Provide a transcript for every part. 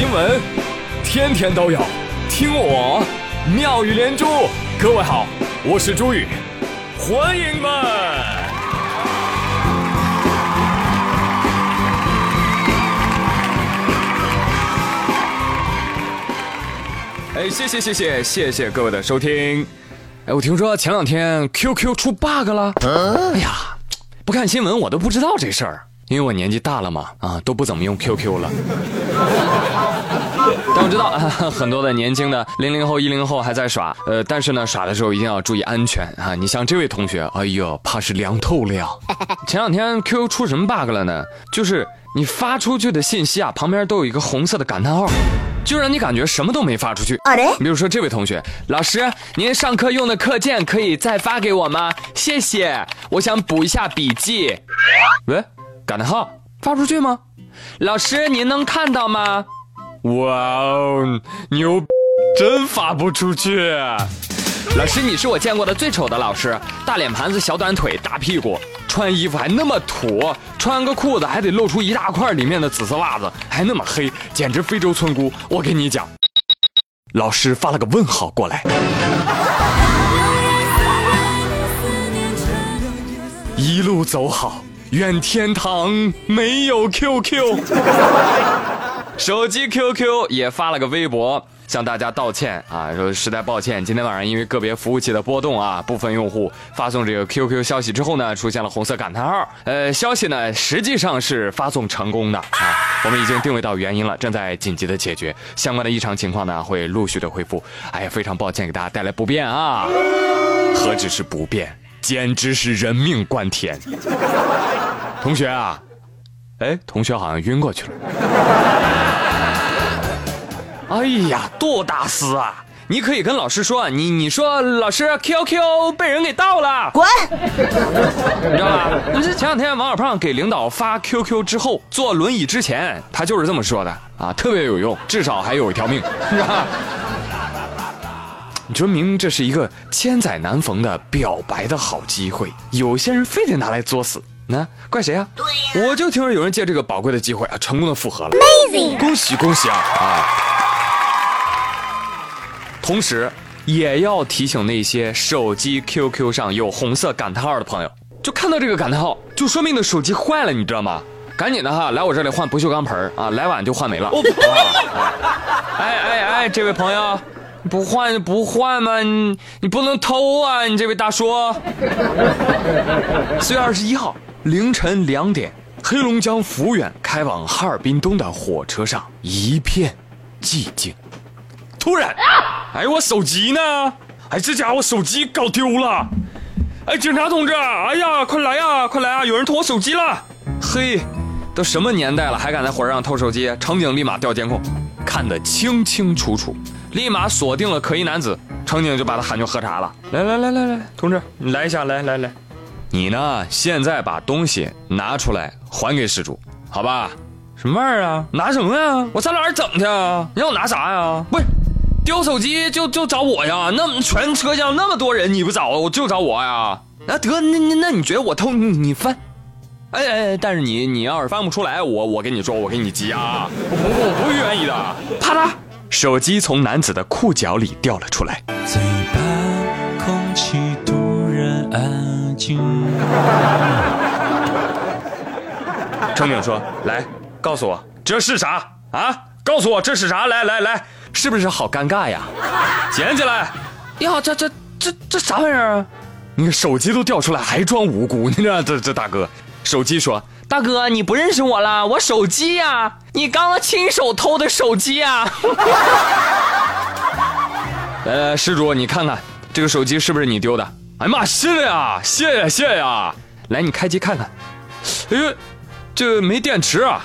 新闻天天都有，听我妙语连珠。各位好，我是朱宇，欢迎们。哎，谢谢谢谢谢谢各位的收听。哎，我听说前两天 QQ 出 bug 了。哎呀，不看新闻我都不知道这事儿，因为我年纪大了嘛，啊，都不怎么用 QQ 了。但我知道啊，很多的年轻的零零后、一零后还在耍，呃，但是呢，耍的时候一定要注意安全啊。你像这位同学，哎呦，怕是凉透了呀。前两天 QQ 出什么 bug 了呢？就是你发出去的信息啊，旁边都有一个红色的感叹号，就让你感觉什么都没发出去。比如说这位同学，老师，您上课用的课件可以再发给我吗？谢谢，我想补一下笔记。喂，感叹号发出去吗？老师，您能看到吗？哇哦，牛，真发不出去。老师，你是我见过的最丑的老师，大脸盘子、小短腿、大屁股，穿衣服还那么土，穿个裤子还得露出一大块里面的紫色袜子，还那么黑，简直非洲村姑。我跟你讲，老师发了个问号过来。一路走好，愿天堂没有 QQ。手机 QQ 也发了个微博，向大家道歉啊，说实在抱歉，今天晚上因为个别服务器的波动啊，部分用户发送这个 QQ 消息之后呢，出现了红色感叹号。呃，消息呢实际上是发送成功的啊，我们已经定位到原因了，正在紧急的解决相关的异常情况呢，会陆续的恢复。哎呀，非常抱歉给大家带来不便啊，何止是不便，简直是人命关天。同学啊。哎，同学好像晕过去了。哎呀，多大事啊！你可以跟老师说，你你说老师 QQ 被人给盗了，滚！你知道吧？这前两天王小胖给领导发 QQ 之后，坐轮椅之前，他就是这么说的啊，特别有用，至少还有一条命，是吧？你说明明这是一个千载难逢的表白的好机会，有些人非得拿来作死。那怪谁啊？对呀，我就听说有人借这个宝贵的机会啊，成功的复合了。恭喜恭喜啊啊！同时，也要提醒那些手机 QQ 上有红色感叹号的朋友，就看到这个感叹号，就说明你的手机坏了，你知道吗？赶紧的哈，来我这里换不锈钢盆啊，来晚就换没了。哎哎哎，这位朋友，不换不换吗？你你不能偷啊，你这位大叔。四月二十一号。凌晨两点，黑龙江抚远开往哈尔滨东的火车上一片寂静。突然，哎，我手机呢？哎，这家伙手机搞丢了！哎，警察同志，哎呀，快来呀，快来啊！有人偷我手机了！嘿，都什么年代了，还敢在火车上偷手机？乘警立马调监控，看得清清楚楚，立马锁定了可疑男子。乘警就把他喊去喝茶了。来来来来来，同志，你来一下，来来来。你呢？现在把东西拿出来还给失主，好吧？什么玩意儿啊？拿什么呀？我上哪儿整去啊？你让我拿啥呀？不是，丢手机就就找我呀？那全车厢那么多人，你不找我就找我呀？那得那那那你觉得我偷你你翻？哎哎，但是你你要是翻不出来，我我跟你说，我给你急啊！我不我不愿意的。啪嗒，手机从男子的裤脚里掉了出来。最怕空气突然安。乘警说：“来，告诉我这是啥啊？告诉我这是啥？来来来，是不是好尴尬呀？捡起来！呀，这这这这啥玩意儿啊？你看手机都掉出来，还装无辜？你这这这大哥，手机说：大哥，你不认识我了？我手机呀，你刚刚亲手偷的手机呀！呃，施主，你看看这个手机是不是你丢的？”哎呀妈，是的呀，谢谢谢谢呀！来，你开机看看。哎呦，这没电池啊！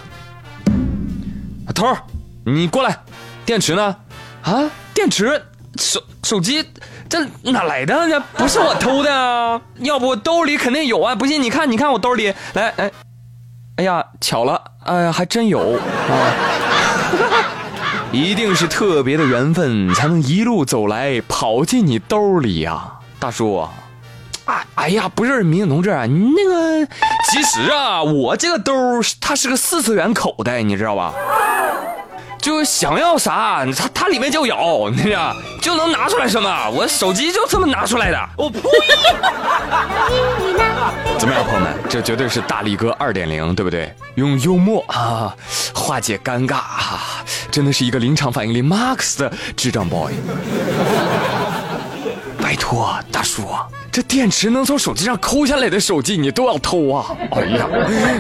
头儿，你过来，电池呢？啊，电池，手手机这哪来的？这 不是我偷的啊！要不兜里肯定有啊！不信你看，你看我兜里，来，哎，哎呀，巧了，哎呀，还真有啊！一定是特别的缘分，才能一路走来跑进你兜里呀，大叔。啊，哎呀，不是民警同志，你那个，其实啊，我这个兜它是个四次元口袋，你知道吧？就想要啥，它它里面就有，你知道，就能拿出来什么。我手机就这么拿出来的。我呸！怎么样，朋友们？这绝对是大力哥二点零，对不对？用幽默啊化解尴尬啊，真的是一个临场反应力 max 的智障 boy。拜托，大叔。这电池能从手机上抠下来的手机，你都要偷啊！哎呀，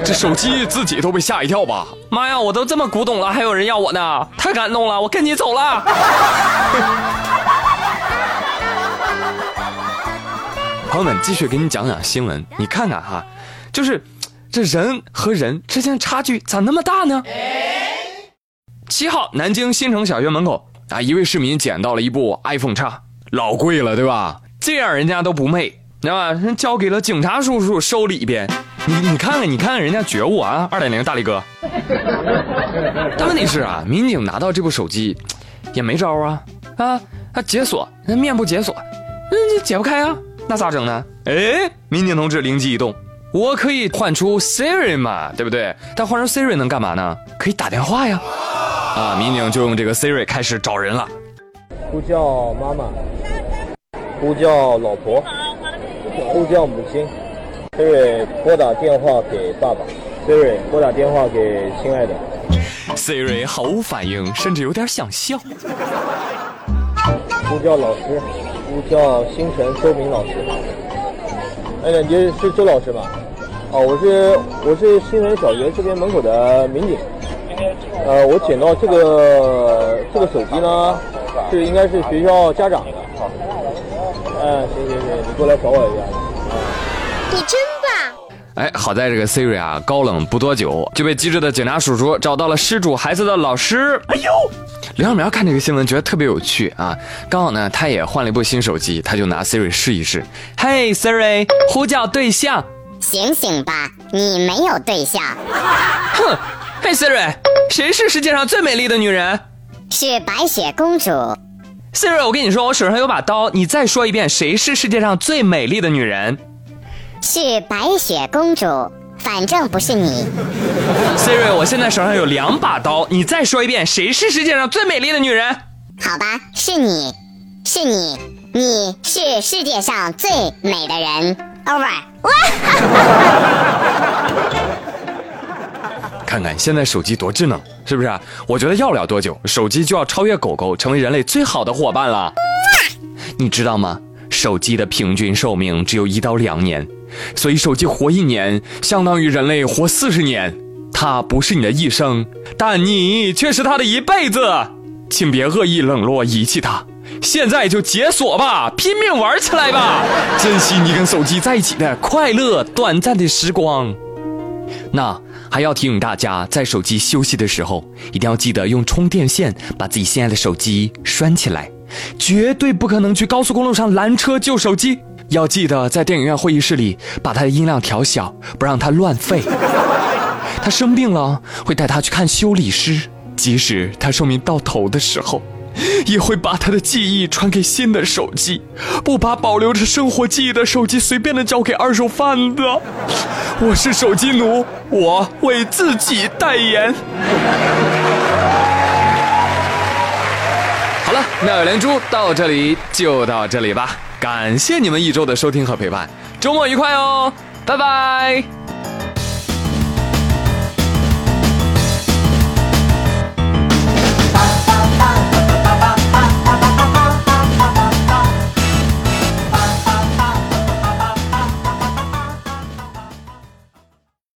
这手机自己都被吓一跳吧！妈呀，我都这么古董了，还有人要我呢，太感动了！我跟你走了。朋友们，继续给你讲讲新闻，你看看哈，就是这人和人之间差距咋那么大呢？七号，南京新城小学门口啊，一位市民捡到了一部 iPhone 叉，老贵了，对吧？这样人家都不昧，知道吧？人交给了警察叔叔收里边。你你看看，你看看人家觉悟啊！二点零大力哥。但问题是啊，民警拿到这部手机，也没招啊啊！他解锁，那面部解锁，那解不开啊，那咋整呢？哎，民警同志灵机一动，我可以换出 Siri 嘛，对不对？但换成 Siri 能干嘛呢？可以打电话呀！啊，民警就用这个 Siri 开始找人了，呼叫妈妈。呼叫老婆，呼叫母亲，Siri 拨打电话给爸爸，Siri 拨打电话给亲爱的，Siri 毫无反应，甚至有点想笑。呼叫老师，呼叫星辰周明老师。哎，你是周老师吗？哦，我是我是星辰小学这边门口的民警。呃，我捡到这个这个手机呢，是应该是学校家长的。嗯，行行行，你过来找我一下。你真棒！哎，好在这个 Siri 啊，高冷不多久就被机智的警察叔叔找到了失主孩子的老师。哎呦，刘小苗看这个新闻觉得特别有趣啊，刚好呢，他也换了一部新手机，他就拿 Siri 试一试。嘿，Siri，呼叫对象。醒醒吧，你没有对象。哼，嘿，Siri，谁是世界上最美丽的女人？是白雪公主。Siri，我跟你说，我手上有把刀，你再说一遍，谁是世界上最美丽的女人？是白雪公主，反正不是你。Siri，我现在手上有两把刀，你再说一遍，谁是世界上最美丽的女人？好吧，是你，是你，你是世界上最美的人。Over。哇看看现在手机多智能，是不是？我觉得要不了多久，手机就要超越狗狗，成为人类最好的伙伴了。你知道吗？手机的平均寿命只有一到两年，所以手机活一年相当于人类活四十年。它不是你的一生，但你却是它的一辈子。请别恶意冷落遗弃它，现在就解锁吧，拼命玩起来吧，珍惜你跟手机在一起的快乐短暂的时光。那。还要提醒大家，在手机休息的时候，一定要记得用充电线把自己心爱的手机拴起来，绝对不可能去高速公路上拦车救手机。要记得在电影院会议室里把它的音量调小，不让它乱吠。他生病了，会带他去看修理师，即使他寿命到头的时候。也会把他的记忆传给新的手机，不把保留着生活记忆的手机随便的交给二手贩子。我是手机奴，我为自己代言。好了，妙语连珠到这里就到这里吧，感谢你们一周的收听和陪伴，周末愉快哦，拜拜。